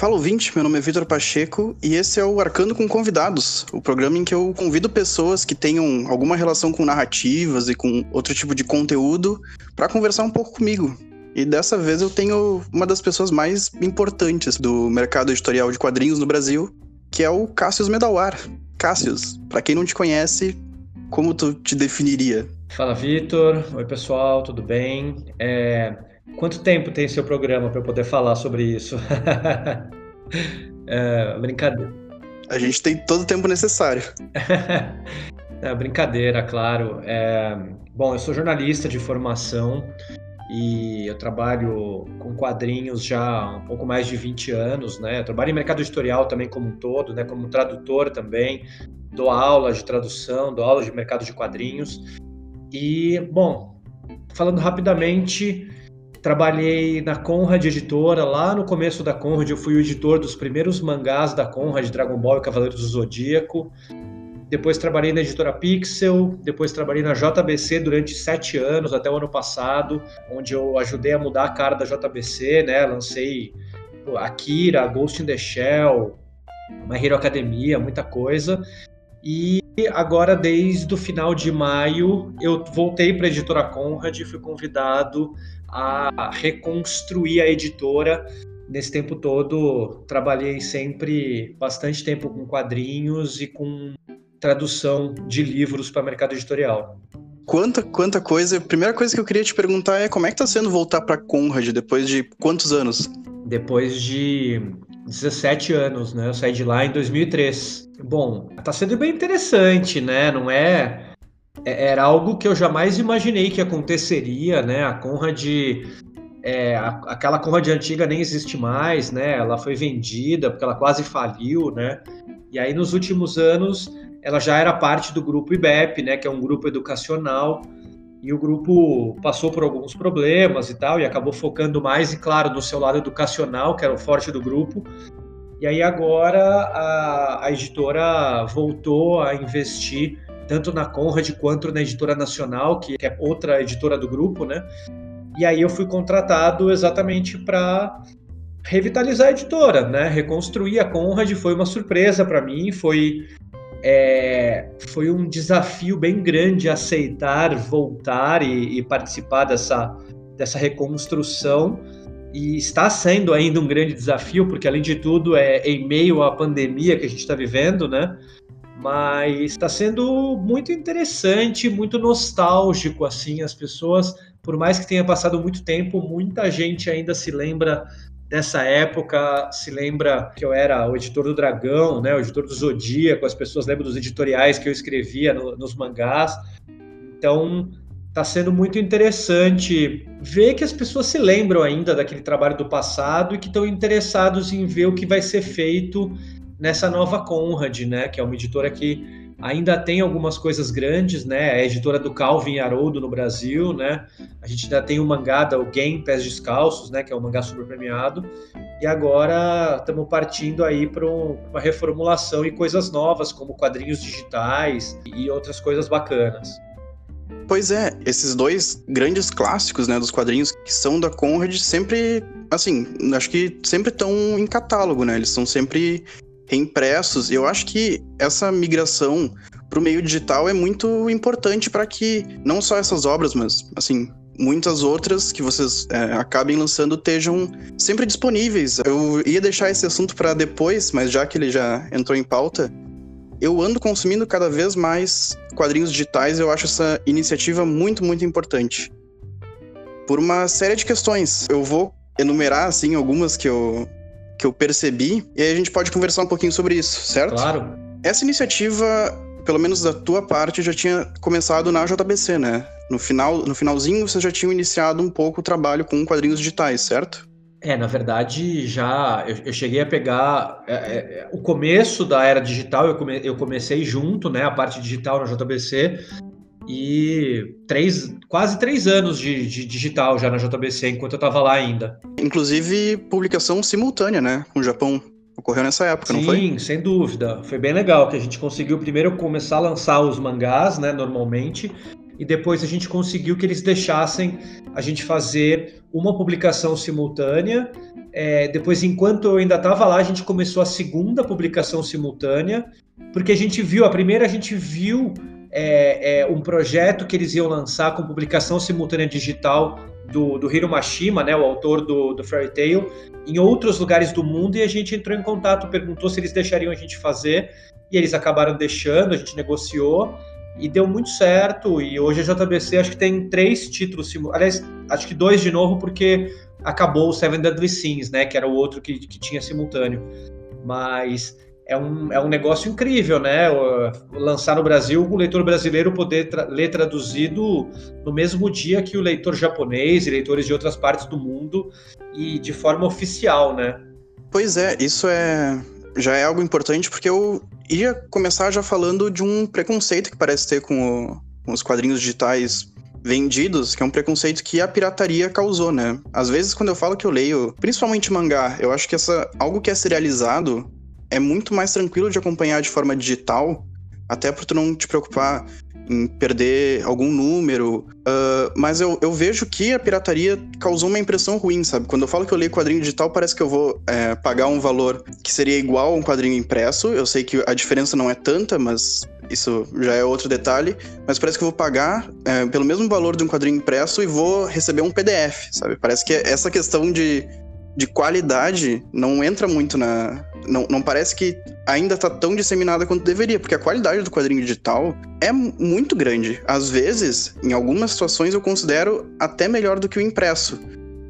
Fala ouvinte, meu nome é Vitor Pacheco e esse é o Arcando com Convidados, o programa em que eu convido pessoas que tenham alguma relação com narrativas e com outro tipo de conteúdo para conversar um pouco comigo. E dessa vez eu tenho uma das pessoas mais importantes do mercado editorial de quadrinhos no Brasil, que é o Cassius Medawar. Cassius, para quem não te conhece, como tu te definiria? Fala, Vitor. Oi, pessoal, tudo bem? É... Quanto tempo tem seu programa para eu poder falar sobre isso? é, brincadeira. A gente tem todo o tempo necessário. é, brincadeira, claro. É... Bom, eu sou jornalista de formação e eu trabalho com quadrinhos já há um pouco mais de 20 anos, né? Eu trabalho em mercado editorial também como um todo, né? Como tradutor também, dou aulas de tradução, dou aulas de mercado de quadrinhos. E, bom, falando rapidamente, trabalhei na Conrad Editora, lá no começo da Conrad eu fui o editor dos primeiros mangás da Conrad, Dragon Ball e Cavaleiros do Zodíaco depois trabalhei na editora Pixel, depois trabalhei na JBC durante sete anos, até o ano passado, onde eu ajudei a mudar a cara da JBC, né? Lancei Akira, Ghost in the Shell, My Hero Academia, muita coisa. E agora, desde o final de maio, eu voltei para a editora Conrad e fui convidado a reconstruir a editora. Nesse tempo todo, trabalhei sempre bastante tempo com quadrinhos e com tradução de livros para mercado editorial. Quanta, quanta coisa. A primeira coisa que eu queria te perguntar é como é que tá sendo voltar para Conrad depois de quantos anos? Depois de 17 anos, né? Eu saí de lá em 2003. Bom, tá sendo bem interessante, né? Não é era algo que eu jamais imaginei que aconteceria, né? A Conrad é, aquela Conrad antiga nem existe mais, né? Ela foi vendida porque ela quase faliu, né? E aí nos últimos anos ela já era parte do grupo IBEP, né, que é um grupo educacional, e o grupo passou por alguns problemas e tal, e acabou focando mais, e claro, no seu lado educacional, que era o forte do grupo. E aí agora a, a editora voltou a investir tanto na Conrad quanto na editora nacional, que é outra editora do grupo, né? E aí eu fui contratado exatamente para revitalizar a editora, né? Reconstruir a Conrad foi uma surpresa para mim, foi é, foi um desafio bem grande aceitar, voltar e, e, participar dessa, dessa reconstrução. E está sendo ainda um grande desafio, porque além de tudo é em meio à pandemia que a gente está vivendo, né? Mas está sendo muito interessante, muito nostálgico, assim, as pessoas, por mais que tenha passado muito tempo, muita gente ainda se lembra dessa época se lembra que eu era o editor do Dragão, né, o editor do Zodíaco, as pessoas lembram dos editoriais que eu escrevia no, nos mangás. Então, está sendo muito interessante ver que as pessoas se lembram ainda daquele trabalho do passado e que estão interessados em ver o que vai ser feito nessa nova Conrad, né, que é uma editora que ainda tem algumas coisas grandes, né? É editora do Calvin Haroldo no Brasil, né? A gente ainda tem o mangá da Game Pés Descalços, né? Que é um mangá super premiado. E agora estamos partindo aí para um, uma reformulação e coisas novas, como quadrinhos digitais e outras coisas bacanas. Pois é, esses dois grandes clássicos, né, dos quadrinhos que são da Conrad, sempre, assim, acho que sempre estão em catálogo, né? Eles são sempre reimpressos. Eu acho que essa migração para o meio digital é muito importante para que não só essas obras, mas assim muitas outras que vocês é, acabem lançando estejam sempre disponíveis. Eu ia deixar esse assunto para depois, mas já que ele já entrou em pauta, eu ando consumindo cada vez mais quadrinhos digitais. Eu acho essa iniciativa muito, muito importante. Por uma série de questões. Eu vou enumerar assim algumas que eu que eu percebi, e aí a gente pode conversar um pouquinho sobre isso, certo? Claro. Essa iniciativa, pelo menos da tua parte, já tinha começado na JBC, né? No, final, no finalzinho, vocês já tinham iniciado um pouco o trabalho com quadrinhos digitais, certo? É, na verdade, já eu, eu cheguei a pegar é, é, o começo da era digital, eu, come, eu comecei junto, né, a parte digital na JBC, e três, quase três anos de, de digital já na JBC, enquanto eu estava lá ainda. Inclusive, publicação simultânea, né, com o Japão. Ocorreu nessa época, Sim, não foi? Sim, sem dúvida. Foi bem legal que a gente conseguiu primeiro começar a lançar os mangás, né, normalmente, e depois a gente conseguiu que eles deixassem a gente fazer uma publicação simultânea. É, depois, enquanto eu ainda estava lá, a gente começou a segunda publicação simultânea, porque a gente viu, a primeira a gente viu é, é, um projeto que eles iam lançar com publicação simultânea digital do, do Hiro Mashima, né, o autor do, do Fairy Tail, em outros lugares do mundo e a gente entrou em contato, perguntou se eles deixariam a gente fazer e eles acabaram deixando, a gente negociou e deu muito certo. E hoje a JBC acho que tem três títulos, aliás, acho que dois de novo porque acabou o Seven Deadly Sins, né, que era o outro que, que tinha simultâneo. Mas é um, é um negócio incrível, né? Lançar no Brasil, o leitor brasileiro poder tra ler traduzido no mesmo dia que o leitor japonês e leitores de outras partes do mundo e de forma oficial, né? Pois é, isso é já é algo importante porque eu ia começar já falando de um preconceito que parece ter com, o, com os quadrinhos digitais vendidos, que é um preconceito que a pirataria causou, né? Às vezes, quando eu falo que eu leio, principalmente mangá, eu acho que essa algo que é serializado é muito mais tranquilo de acompanhar de forma digital, até por tu não te preocupar em perder algum número. Uh, mas eu, eu vejo que a pirataria causou uma impressão ruim, sabe? Quando eu falo que eu leio quadrinho digital, parece que eu vou é, pagar um valor que seria igual a um quadrinho impresso. Eu sei que a diferença não é tanta, mas isso já é outro detalhe. Mas parece que eu vou pagar é, pelo mesmo valor de um quadrinho impresso e vou receber um PDF, sabe? Parece que essa questão de de qualidade não entra muito na. Não, não parece que ainda tá tão disseminada quanto deveria, porque a qualidade do quadrinho digital é muito grande. Às vezes, em algumas situações, eu considero até melhor do que o impresso.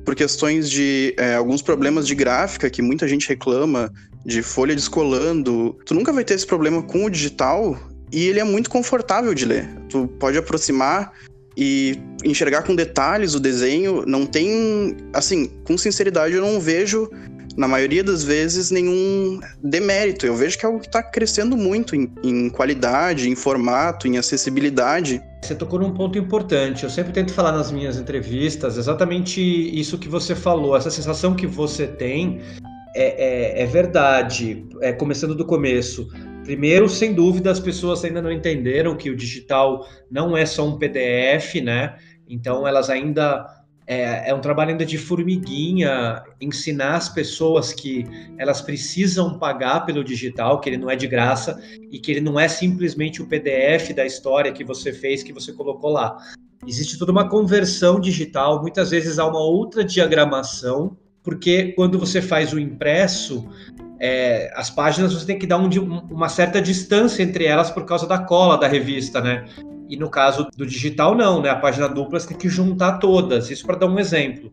Por questões de é, alguns problemas de gráfica que muita gente reclama, de folha descolando. Tu nunca vai ter esse problema com o digital e ele é muito confortável de ler. Tu pode aproximar e enxergar com detalhes o desenho. Não tem, assim, com sinceridade, eu não vejo, na maioria das vezes, nenhum demérito. Eu vejo que é algo que está crescendo muito em, em qualidade, em formato, em acessibilidade. Você tocou num ponto importante. Eu sempre tento falar nas minhas entrevistas exatamente isso que você falou, essa sensação que você tem é, é, é verdade. É, começando do começo, Primeiro, sem dúvida, as pessoas ainda não entenderam que o digital não é só um PDF, né? Então, elas ainda. É, é, um trabalho ainda de formiguinha ensinar as pessoas que elas precisam pagar pelo digital, que ele não é de graça e que ele não é simplesmente o PDF da história que você fez, que você colocou lá. Existe toda uma conversão digital, muitas vezes há uma outra diagramação, porque quando você faz o impresso, é, as páginas você tem que dar um, uma certa distância entre elas por causa da cola da revista, né? E no caso do digital, não, né? A página dupla você tem que juntar todas. Isso para dar um exemplo.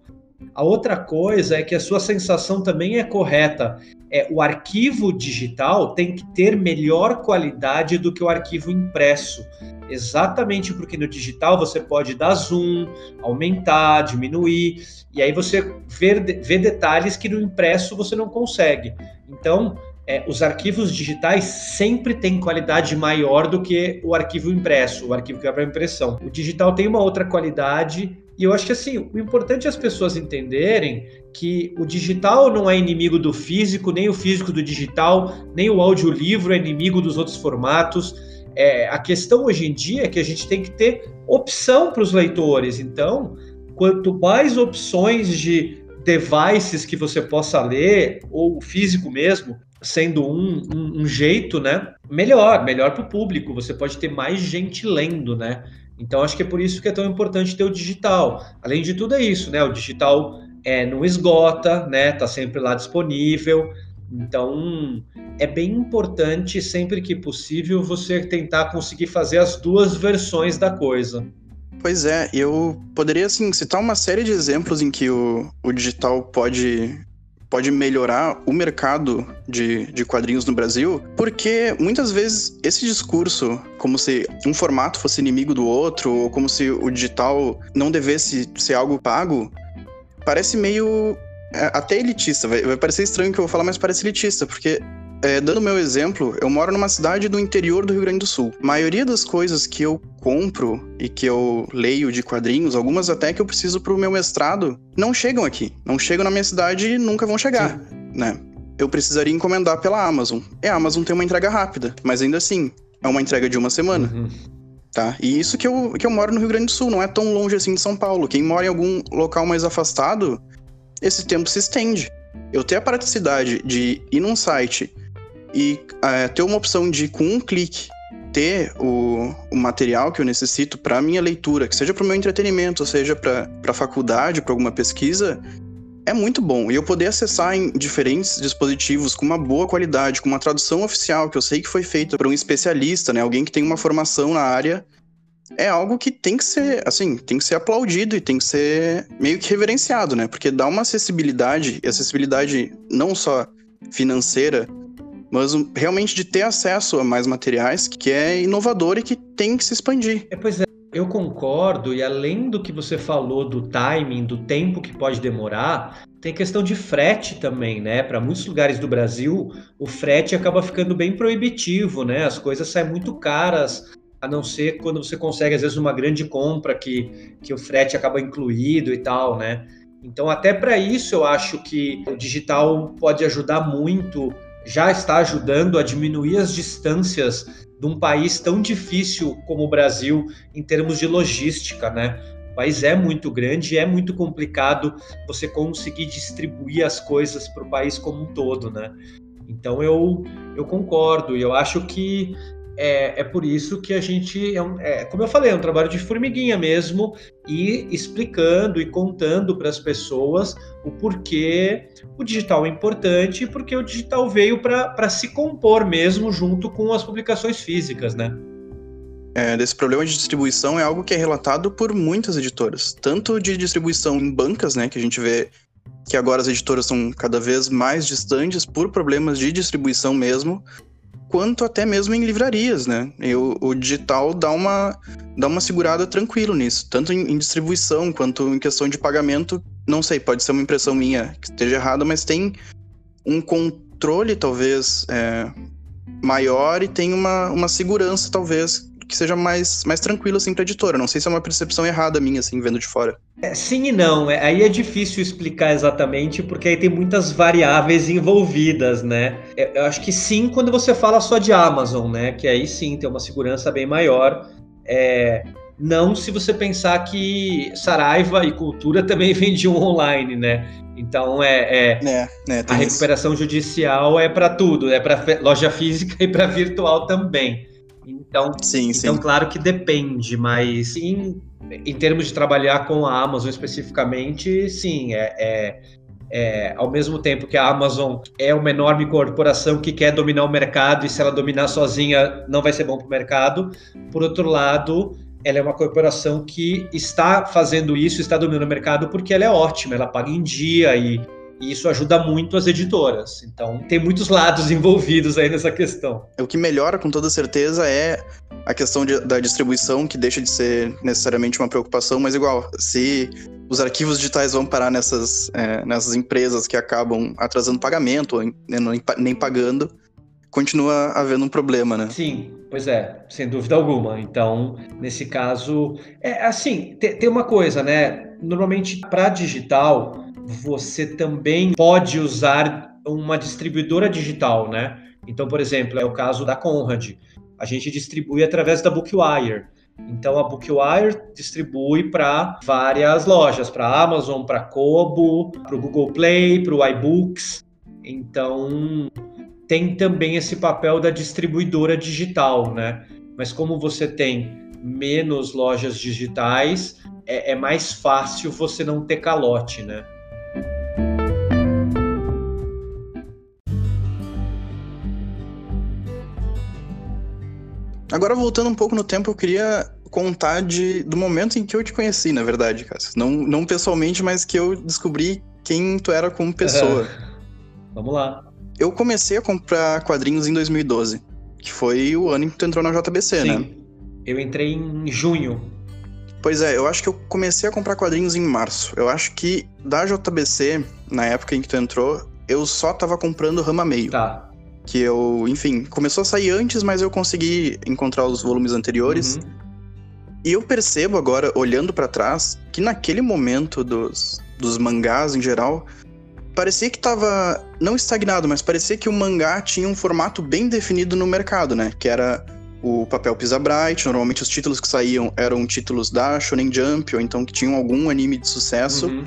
A outra coisa é que a sua sensação também é correta. É, o arquivo digital tem que ter melhor qualidade do que o arquivo impresso. Exatamente porque no digital você pode dar zoom, aumentar, diminuir, e aí você vê, vê detalhes que no impresso você não consegue. Então, é, os arquivos digitais sempre têm qualidade maior do que o arquivo impresso, o arquivo que vai para impressão. O digital tem uma outra qualidade e eu acho que assim, o importante é as pessoas entenderem que o digital não é inimigo do físico, nem o físico do digital, nem o audiolivro é inimigo dos outros formatos. É, a questão hoje em dia é que a gente tem que ter opção para os leitores. Então, quanto mais opções de devices que você possa ler, ou físico mesmo, sendo um, um, um jeito, né? Melhor, melhor para o público. Você pode ter mais gente lendo, né? Então acho que é por isso que é tão importante ter o digital. Além de tudo é isso, né? O digital é, não esgota, né? Tá sempre lá disponível. Então é bem importante sempre que possível você tentar conseguir fazer as duas versões da coisa. Pois é, eu poderia assim citar uma série de exemplos em que o, o digital pode pode melhorar o mercado de, de quadrinhos no Brasil, porque muitas vezes esse discurso, como se um formato fosse inimigo do outro, ou como se o digital não devesse ser algo pago, parece meio é, até elitista. Vai, vai parecer estranho que eu vou falar, mas parece elitista, porque é, dando meu exemplo, eu moro numa cidade do interior do Rio Grande do Sul. A maioria das coisas que eu compro e que eu leio de quadrinhos, algumas até que eu preciso pro meu mestrado, não chegam aqui. Não chegam na minha cidade e nunca vão chegar, Sim. né? Eu precisaria encomendar pela Amazon. E a Amazon tem uma entrega rápida, mas ainda assim, é uma entrega de uma semana. Uhum. tá? E isso que eu, que eu moro no Rio Grande do Sul, não é tão longe assim de São Paulo. Quem mora em algum local mais afastado, esse tempo se estende. Eu ter a praticidade de ir num site e é, ter uma opção de, com um clique, ter o, o material que eu necessito para minha leitura, que seja para o meu entretenimento, seja para a faculdade, para alguma pesquisa, é muito bom. E eu poder acessar em diferentes dispositivos com uma boa qualidade, com uma tradução oficial, que eu sei que foi feita por um especialista, né? Alguém que tem uma formação na área, é algo que tem que ser, assim, tem que ser aplaudido e tem que ser meio que reverenciado, né? Porque dá uma acessibilidade, e acessibilidade não só financeira, mas realmente de ter acesso a mais materiais, que é inovador e que tem que se expandir. É, pois é, eu concordo, e além do que você falou do timing, do tempo que pode demorar, tem questão de frete também, né? Para muitos lugares do Brasil, o frete acaba ficando bem proibitivo, né? As coisas saem muito caras, a não ser quando você consegue, às vezes, uma grande compra que, que o frete acaba incluído e tal, né? Então, até para isso, eu acho que o digital pode ajudar muito, já está ajudando a diminuir as distâncias de um país tão difícil como o Brasil em termos de logística, né? O país é muito grande e é muito complicado você conseguir distribuir as coisas para o país como um todo, né? Então eu, eu concordo e eu acho que é, é por isso que a gente, é, um, é, como eu falei, é um trabalho de formiguinha mesmo, e explicando e contando para as pessoas o porquê o digital é importante e porque o digital veio para se compor mesmo junto com as publicações físicas, né? É, desse problema de distribuição é algo que é relatado por muitas editoras, tanto de distribuição em bancas, né, que a gente vê que agora as editoras são cada vez mais distantes por problemas de distribuição mesmo, quanto até mesmo em livrarias, né? E o, o digital dá uma, dá uma segurada tranquilo nisso, tanto em, em, distribuição quanto em questão de pagamento. Não sei, pode ser uma impressão minha que esteja errada, mas tem um controle talvez é, maior e tem uma, uma segurança talvez que seja mais, mais tranquilo assim para editora. Não sei se é uma percepção errada minha assim vendo de fora. É, sim e não. É, aí é difícil explicar exatamente porque aí tem muitas variáveis envolvidas, né? É, eu acho que sim quando você fala só de Amazon, né? Que aí sim tem uma segurança bem maior. É, não se você pensar que Saraiva e Cultura também vendiam online, né? Então é, é, é, é a recuperação isso. judicial é para tudo, é para loja física e para virtual também. Então, sim, então sim. claro que depende, mas em, em termos de trabalhar com a Amazon especificamente, sim, é, é, é, ao mesmo tempo que a Amazon é uma enorme corporação que quer dominar o mercado e se ela dominar sozinha não vai ser bom para o mercado. Por outro lado, ela é uma corporação que está fazendo isso, está dominando o mercado porque ela é ótima, ela paga em dia e e isso ajuda muito as editoras. Então, tem muitos lados envolvidos aí nessa questão. O que melhora com toda certeza é a questão de, da distribuição, que deixa de ser necessariamente uma preocupação, mas igual, se os arquivos digitais vão parar nessas, é, nessas empresas que acabam atrasando pagamento, ou né, nem pagando, continua havendo um problema, né? Sim, pois é, sem dúvida alguma. Então, nesse caso, é assim, tem, tem uma coisa, né? Normalmente, para digital, você também pode usar uma distribuidora digital, né? Então, por exemplo, é o caso da Conrad. A gente distribui através da Bookwire. Então, a Bookwire distribui para várias lojas, para Amazon, para Kobo, para o Google Play, para o iBooks. Então, tem também esse papel da distribuidora digital, né? Mas como você tem menos lojas digitais, é, é mais fácil você não ter calote, né? Agora, voltando um pouco no tempo, eu queria contar de, do momento em que eu te conheci, na verdade, cara. Não, não pessoalmente, mas que eu descobri quem tu era como pessoa. Vamos lá. Eu comecei a comprar quadrinhos em 2012, que foi o ano em que tu entrou na JBC, Sim. né? Eu entrei em junho. Pois é, eu acho que eu comecei a comprar quadrinhos em março. Eu acho que da JBC, na época em que tu entrou, eu só tava comprando Rama Meio. Tá que eu, enfim, começou a sair antes, mas eu consegui encontrar os volumes anteriores. Uhum. E eu percebo agora, olhando para trás, que naquele momento dos, dos mangás em geral, parecia que tava não estagnado, mas parecia que o mangá tinha um formato bem definido no mercado, né? Que era o papel Pisa Bright. Normalmente os títulos que saíam eram títulos da Shonen Jump, ou então que tinham algum anime de sucesso. Uhum.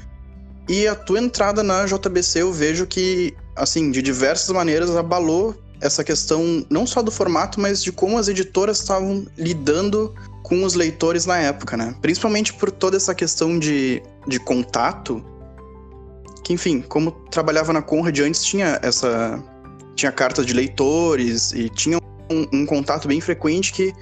E a tua entrada na JBC eu vejo que, assim, de diversas maneiras abalou essa questão não só do formato, mas de como as editoras estavam lidando com os leitores na época, né? Principalmente por toda essa questão de, de contato. Que, enfim, como trabalhava na Conrad antes, tinha essa. Tinha cartas de leitores e tinha um, um contato bem frequente que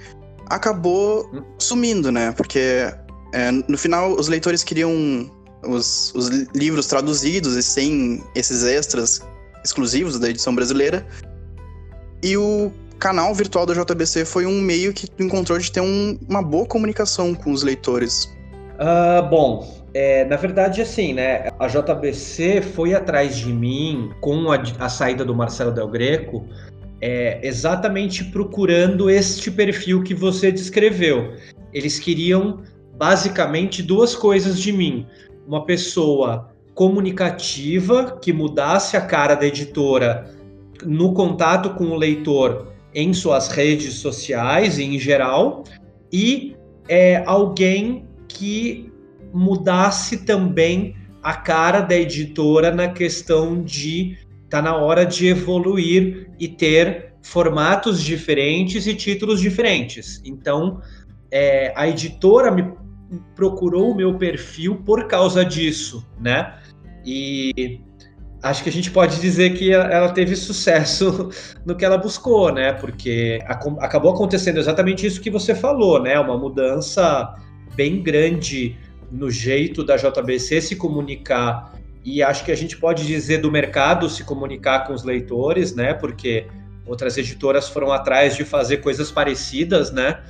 acabou sumindo, né? Porque é, no final os leitores queriam os, os livros traduzidos e sem esses extras exclusivos da edição brasileira. E o canal virtual da JBC foi um meio que encontrou de ter um, uma boa comunicação com os leitores. Uh, bom, é, na verdade, assim, né? A JBC foi atrás de mim com a, a saída do Marcelo Del Greco, é, exatamente procurando este perfil que você descreveu. Eles queriam basicamente duas coisas de mim: uma pessoa comunicativa que mudasse a cara da editora no contato com o leitor em suas redes sociais e em geral, e é, alguém que mudasse também a cara da editora na questão de tá na hora de evoluir e ter formatos diferentes e títulos diferentes. Então, é, a editora me procurou o meu perfil por causa disso, né? E acho que a gente pode dizer que ela teve sucesso no que ela buscou, né? Porque acabou acontecendo exatamente isso que você falou, né? Uma mudança bem grande no jeito da JBC se comunicar e acho que a gente pode dizer do mercado se comunicar com os leitores, né? Porque outras editoras foram atrás de fazer coisas parecidas, né?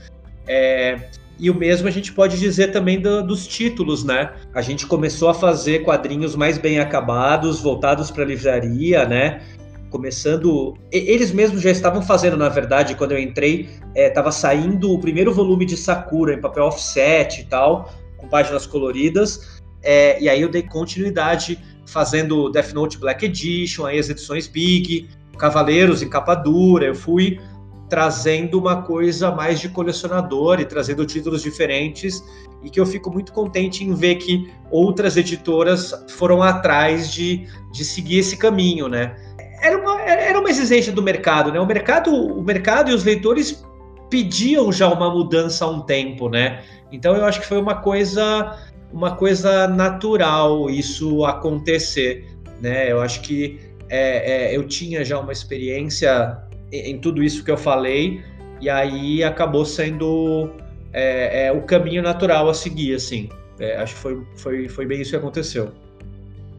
É, e o mesmo a gente pode dizer também do, dos títulos, né? A gente começou a fazer quadrinhos mais bem acabados, voltados para livraria, né? Começando. Eles mesmos já estavam fazendo, na verdade, quando eu entrei, estava é, saindo o primeiro volume de Sakura em papel offset e tal, com páginas coloridas. É, e aí eu dei continuidade fazendo Death Note Black Edition, aí as edições Big, Cavaleiros em capa dura. Eu fui trazendo uma coisa mais de colecionador e trazendo títulos diferentes e que eu fico muito contente em ver que outras editoras foram atrás de, de seguir esse caminho, né? Era uma, era uma exigência do mercado, né? O mercado, o mercado e os leitores pediam já uma mudança há um tempo, né? Então eu acho que foi uma coisa uma coisa natural isso acontecer, né? Eu acho que é, é, eu tinha já uma experiência em, tudo isso que eu falei e aí acabou sendo é, é o caminho natural a seguir, assim. É, acho que foi, foi, foi bem isso que aconteceu.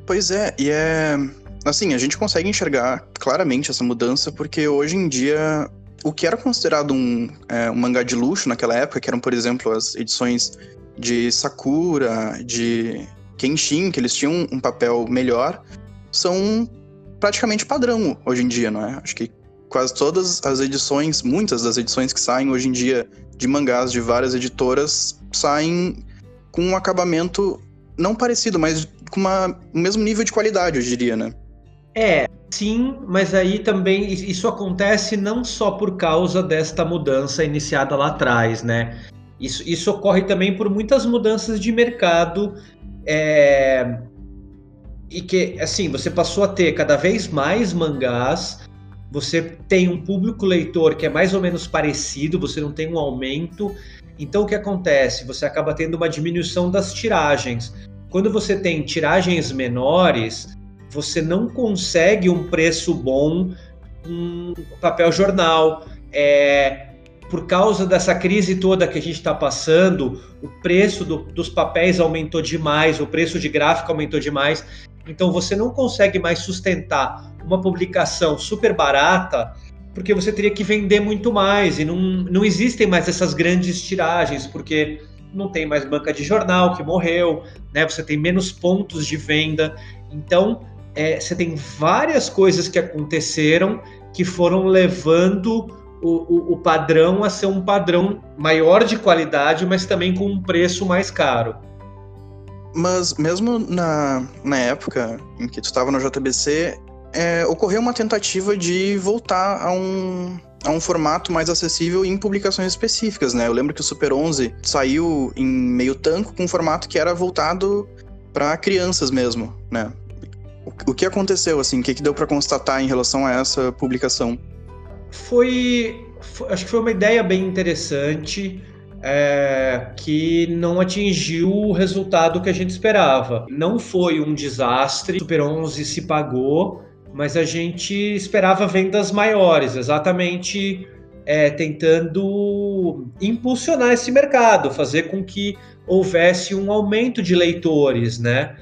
Pois é, e é assim a gente consegue enxergar claramente essa mudança porque hoje em dia o que era considerado um, é, um mangá de luxo naquela época, que eram, por exemplo, as edições de Sakura, de Kenshin, que eles tinham um papel melhor, são praticamente padrão hoje em dia, não é? Acho que quase todas as edições, muitas das edições que saem hoje em dia de mangás de várias editoras saem com um acabamento não parecido, mas com uma, o mesmo nível de qualidade, eu diria, né? É, sim, mas aí também isso acontece não só por causa desta mudança iniciada lá atrás, né? Isso, isso ocorre também por muitas mudanças de mercado é, e que, assim, você passou a ter cada vez mais mangás, você tem um público leitor que é mais ou menos parecido, você não tem um aumento. Então, o que acontece? Você acaba tendo uma diminuição das tiragens. Quando você tem tiragens menores, você não consegue um preço bom um papel jornal. É, por causa dessa crise toda que a gente está passando, o preço do, dos papéis aumentou demais, o preço de gráfico aumentou demais. Então você não consegue mais sustentar uma publicação super barata, porque você teria que vender muito mais. E não, não existem mais essas grandes tiragens, porque não tem mais banca de jornal que morreu, né? Você tem menos pontos de venda. Então é, você tem várias coisas que aconteceram que foram levando o, o, o, padrão a ser um padrão maior de qualidade, mas também com um preço mais caro. Mas mesmo na, na época em que tu estava no JBC, é, ocorreu uma tentativa de voltar a um, a um formato mais acessível em publicações específicas, né? Eu lembro que o Super 11 saiu em meio tanco com um formato que era voltado para crianças mesmo, né? O que aconteceu, assim? O que, que deu para constatar em relação a essa publicação? Foi, foi, Acho que foi uma ideia bem interessante. É, que não atingiu o resultado que a gente esperava. Não foi um desastre, o Super 11 se pagou, mas a gente esperava vendas maiores, exatamente é, tentando impulsionar esse mercado, fazer com que houvesse um aumento de leitores, né?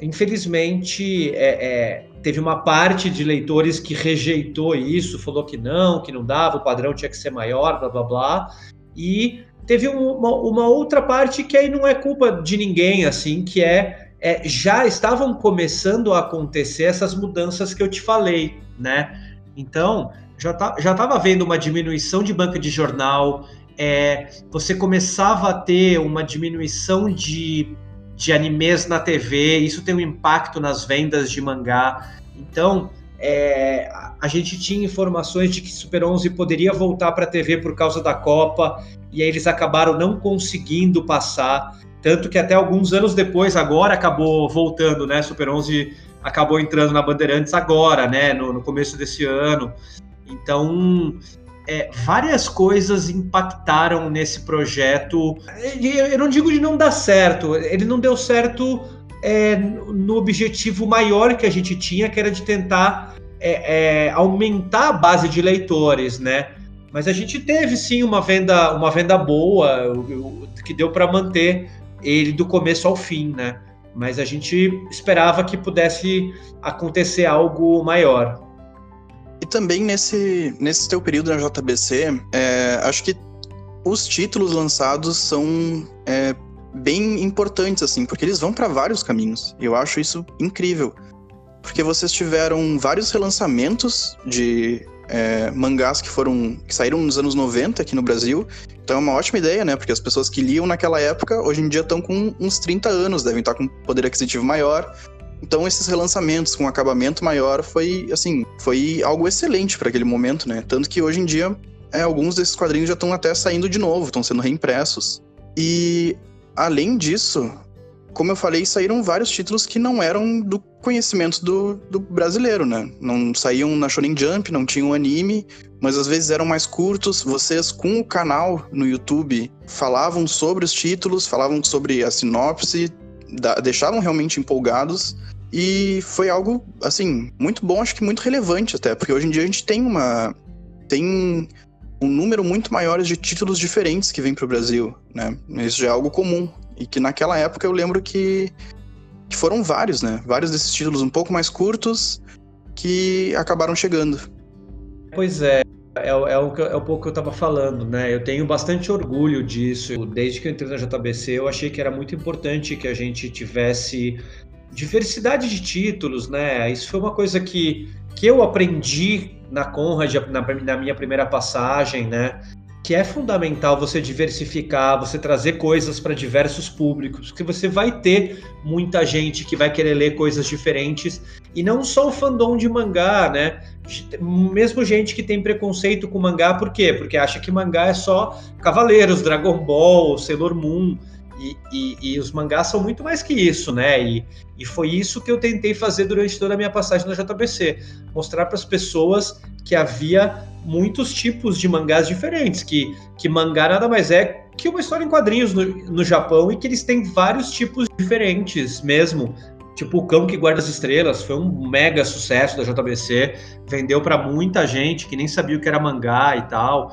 Infelizmente, é, é, teve uma parte de leitores que rejeitou isso, falou que não, que não dava, o padrão tinha que ser maior, blá blá blá. E teve uma, uma outra parte que aí não é culpa de ninguém, assim, que é, é já estavam começando a acontecer essas mudanças que eu te falei, né? Então, já tá, estava vendo uma diminuição de banca de jornal, é, você começava a ter uma diminuição de de animes na TV, isso tem um impacto nas vendas de mangá. Então, é, a gente tinha informações de que Super 11 poderia voltar para a TV por causa da Copa, e aí eles acabaram não conseguindo passar. Tanto que até alguns anos depois, agora acabou voltando, né? Super 11 acabou entrando na Bandeirantes agora, né? No, no começo desse ano. Então, é, várias coisas impactaram nesse projeto. Eu não digo de não dar certo, ele não deu certo é, no objetivo maior que a gente tinha, que era de tentar é, é, aumentar a base de leitores, né? Mas a gente teve sim uma venda, uma venda boa, que deu para manter ele do começo ao fim, né? Mas a gente esperava que pudesse acontecer algo maior. E também nesse, nesse teu período na JBC, é, acho que os títulos lançados são é, bem importantes, assim, porque eles vão para vários caminhos. E eu acho isso incrível. Porque vocês tiveram vários relançamentos de é, mangás que foram. que saíram nos anos 90 aqui no Brasil. Então é uma ótima ideia, né? Porque as pessoas que liam naquela época, hoje em dia estão com uns 30 anos, devem estar com poder aquisitivo maior. Então esses relançamentos com acabamento maior foi assim, foi algo excelente para aquele momento, né? Tanto que hoje em dia é, alguns desses quadrinhos já estão até saindo de novo, estão sendo reimpressos. E além disso, como eu falei, saíram vários títulos que não eram do conhecimento do, do brasileiro, né? Não saíam na Shonen Jump, não tinham anime, mas às vezes eram mais curtos. Vocês, com o canal no YouTube, falavam sobre os títulos, falavam sobre a sinopse, da, deixavam realmente empolgados. E foi algo, assim, muito bom, acho que muito relevante até, porque hoje em dia a gente tem uma. tem um número muito maior de títulos diferentes que vem para o Brasil, né? Isso já é algo comum. E que naquela época eu lembro que, que foram vários, né? Vários desses títulos um pouco mais curtos que acabaram chegando. Pois é, é, é, o, é um pouco que eu estava falando, né? Eu tenho bastante orgulho disso. Desde que eu entrei na JBC, eu achei que era muito importante que a gente tivesse diversidade de títulos, né? Isso foi uma coisa que, que eu aprendi na Conrad, na, na minha primeira passagem, né? Que é fundamental você diversificar, você trazer coisas para diversos públicos, porque você vai ter muita gente que vai querer ler coisas diferentes e não só o fandom de mangá, né? Mesmo gente que tem preconceito com mangá, por quê? Porque acha que mangá é só Cavaleiros, Dragon Ball, Sailor Moon. E, e, e, os mangás são muito mais que isso, né? E, e foi isso que eu tentei fazer durante toda a minha passagem na JBC: mostrar para as pessoas que havia muitos tipos de mangás diferentes, que, que mangá nada mais é que uma história em quadrinhos no, no Japão e que eles têm vários tipos diferentes mesmo. Tipo, O Cão que Guarda as Estrelas foi um mega sucesso da JBC, vendeu para muita gente que nem sabia o que era mangá e tal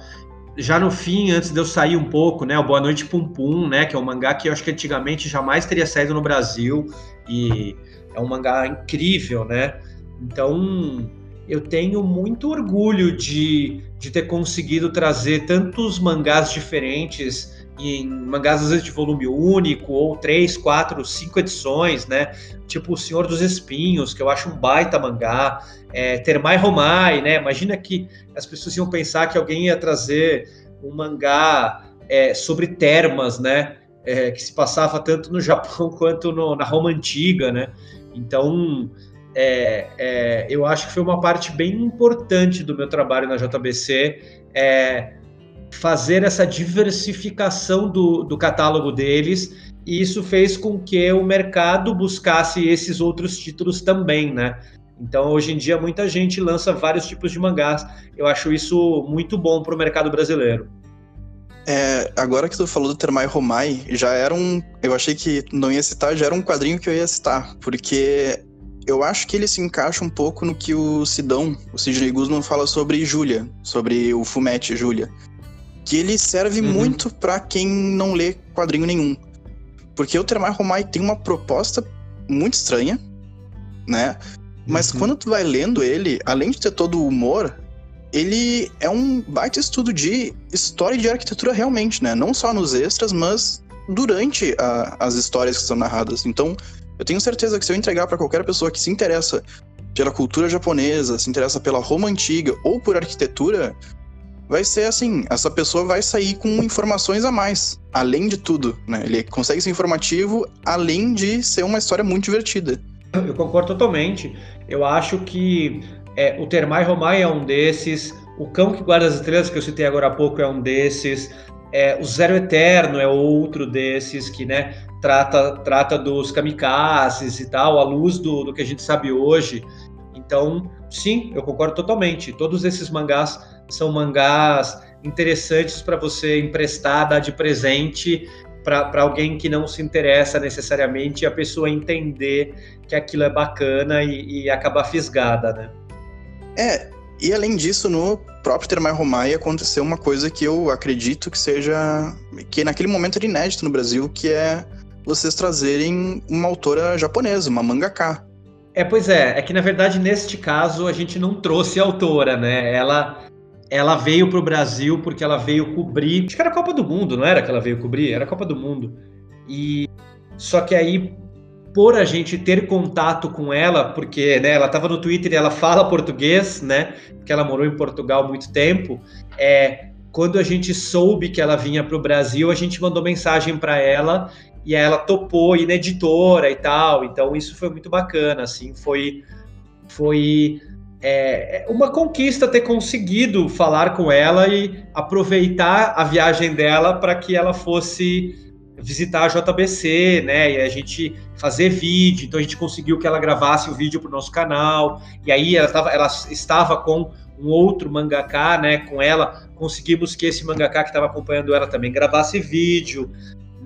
já no fim, antes de eu sair um pouco, né, o Boa Noite Pum Pum, né, que é um mangá que eu acho que antigamente jamais teria saído no Brasil e é um mangá incrível, né? Então, eu tenho muito orgulho de, de ter conseguido trazer tantos mangás diferentes em mangás às vezes de volume único, ou três, quatro, cinco edições, né? Tipo O Senhor dos Espinhos, que eu acho um baita mangá. É, Termai Romai, né? Imagina que as pessoas iam pensar que alguém ia trazer um mangá é, sobre termas, né? É, que se passava tanto no Japão quanto no, na Roma Antiga, né? Então, é, é, eu acho que foi uma parte bem importante do meu trabalho na JBC é, fazer essa diversificação do, do catálogo deles, e isso fez com que o mercado buscasse esses outros títulos também, né? Então, hoje em dia, muita gente lança vários tipos de mangás. Eu acho isso muito bom para o mercado brasileiro. É, agora que tu falou do Termai Romai, já era um. Eu achei que não ia citar, já era um quadrinho que eu ia citar, porque eu acho que ele se encaixa um pouco no que o Sidão, o Sidney Guzman, fala sobre Júlia, sobre o Fumete Júlia. Que ele serve uhum. muito para quem não lê quadrinho nenhum. Porque o Termai Romai tem uma proposta muito estranha, né? Mas uhum. quando tu vai lendo ele, além de ter todo o humor, ele é um baita estudo de história de arquitetura realmente, né? Não só nos extras, mas durante a, as histórias que são narradas. Então, eu tenho certeza que se eu entregar para qualquer pessoa que se interessa pela cultura japonesa, se interessa pela Roma antiga ou por arquitetura, vai ser assim, essa pessoa vai sair com informações a mais, além de tudo, né? Ele consegue ser informativo além de ser uma história muito divertida. Eu concordo totalmente. Eu acho que é, o Termai Romai é um desses. O Cão que Guarda as Estrelas, que eu citei agora há pouco, é um desses. É, o Zero Eterno é outro desses que né, trata, trata dos kamikazes e tal, à luz do, do que a gente sabe hoje. Então, sim, eu concordo totalmente. Todos esses mangás são mangás interessantes para você emprestar, dar de presente para alguém que não se interessa necessariamente e a pessoa entender que aquilo é bacana e, e acabar fisgada, né? É, e além disso, no próprio Termai Romai aconteceu uma coisa que eu acredito que seja. que naquele momento era inédito no Brasil, que é vocês trazerem uma autora japonesa, uma mangaka. É, pois é, é que na verdade neste caso a gente não trouxe a autora, né? Ela ela veio para o Brasil porque ela veio cobrir. Acho que era a Copa do Mundo, não era que ela veio cobrir? Era a Copa do Mundo. E só que aí por a gente ter contato com ela, porque né, ela estava no Twitter e ela fala português, né? Porque ela morou em Portugal há muito tempo. É, quando a gente soube que ela vinha para o Brasil, a gente mandou mensagem para ela e ela topou ir na editora e tal. Então isso foi muito bacana, assim, foi foi é, uma conquista ter conseguido falar com ela e aproveitar a viagem dela para que ela fosse visitar a JBC, né? E a gente fazer vídeo. Então a gente conseguiu que ela gravasse o vídeo para o nosso canal. E aí ela, tava, ela estava com um outro mangaká, né? Com ela conseguimos que esse mangaká que estava acompanhando ela também gravasse vídeo.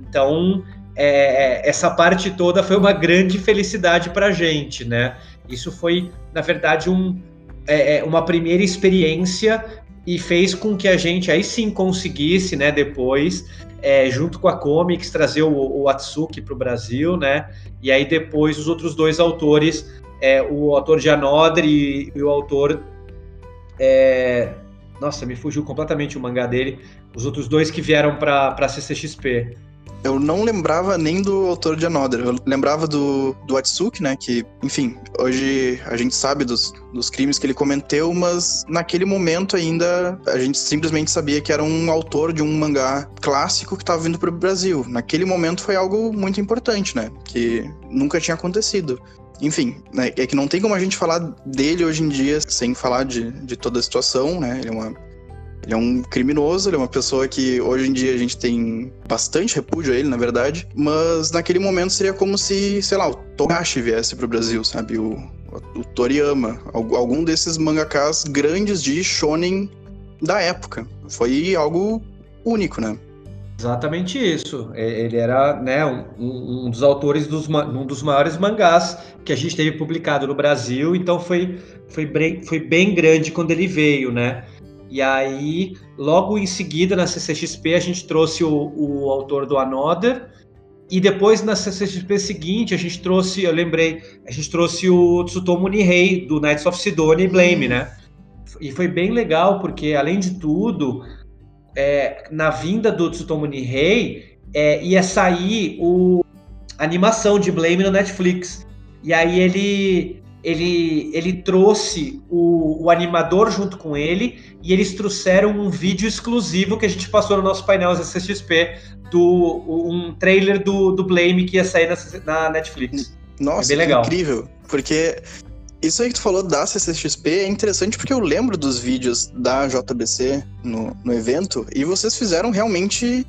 Então é, é essa parte toda foi uma grande felicidade para a gente, né? Isso foi na verdade um, é, é, uma primeira experiência e fez com que a gente aí sim conseguisse, né? Depois é, junto com a Comics, trazer o, o Atsuki para o Brasil, né? E aí depois os outros dois autores, é, o autor de Another e, e o autor. É, nossa, me fugiu completamente o mangá dele. Os outros dois que vieram para a CCXP eu não lembrava nem do autor de Another. Eu lembrava do, do Atsuki, né? Que, enfim, hoje a gente sabe dos, dos crimes que ele cometeu, mas naquele momento ainda a gente simplesmente sabia que era um autor de um mangá clássico que estava vindo para o Brasil. Naquele momento foi algo muito importante, né? Que nunca tinha acontecido. Enfim, né, é que não tem como a gente falar dele hoje em dia sem falar de, de toda a situação, né? Ele é uma ele é um criminoso, ele é uma pessoa que hoje em dia a gente tem bastante repúdio a ele, na verdade. Mas naquele momento seria como se, sei lá, o Togashi viesse pro Brasil, sabe? O, o Toriyama, algum desses mangakas grandes de shonen da época. Foi algo único, né? Exatamente isso. É, ele era né, um, um, dos autores dos um dos maiores mangás que a gente teve publicado no Brasil, então foi, foi, bem, foi bem grande quando ele veio, né? E aí, logo em seguida, na CCXP, a gente trouxe o, o autor do Another. E depois, na CCXP seguinte, a gente trouxe, eu lembrei, a gente trouxe o Tsutomu Nihei, do Knights of Sidonia e Blame, né? E foi bem legal, porque, além de tudo, é, na vinda do Tsutomu Nihei, é, ia sair o, a animação de Blame no Netflix. E aí ele ele, ele trouxe o, o, animador junto com ele e eles trouxeram um vídeo exclusivo que a gente passou no nosso painel CCXP do um trailer do, do Blame que ia sair na, na Netflix. Nossa, é bem legal. incrível, porque Isso aí que tu falou da CCXP é interessante porque eu lembro dos vídeos da JBC no, no evento e vocês fizeram realmente.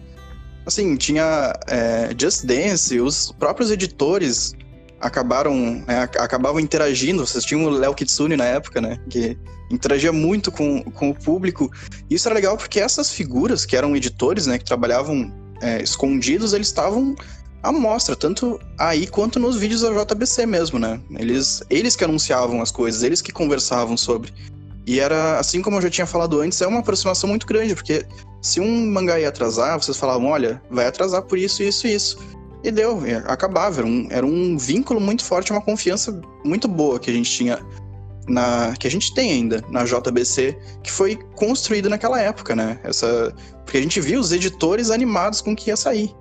Assim, tinha é, Just Dance, os próprios editores acabaram é, acabavam interagindo. Vocês tinham o Léo Kitsune na época, né? Que interagia muito com, com o público. E isso era legal porque essas figuras que eram editores, né? Que trabalhavam é, escondidos, eles estavam à mostra, tanto aí quanto nos vídeos da JBC mesmo, né? Eles, eles que anunciavam as coisas, eles que conversavam sobre. E era, assim como eu já tinha falado antes, é uma aproximação muito grande, porque se um mangá ia atrasar, vocês falavam, olha, vai atrasar por isso, isso e isso. E deu, acabava. Era um, era um vínculo muito forte, uma confiança muito boa que a gente tinha na que a gente tem ainda na JBC, que foi construído naquela época, né? Essa, porque a gente viu os editores animados com o que ia sair.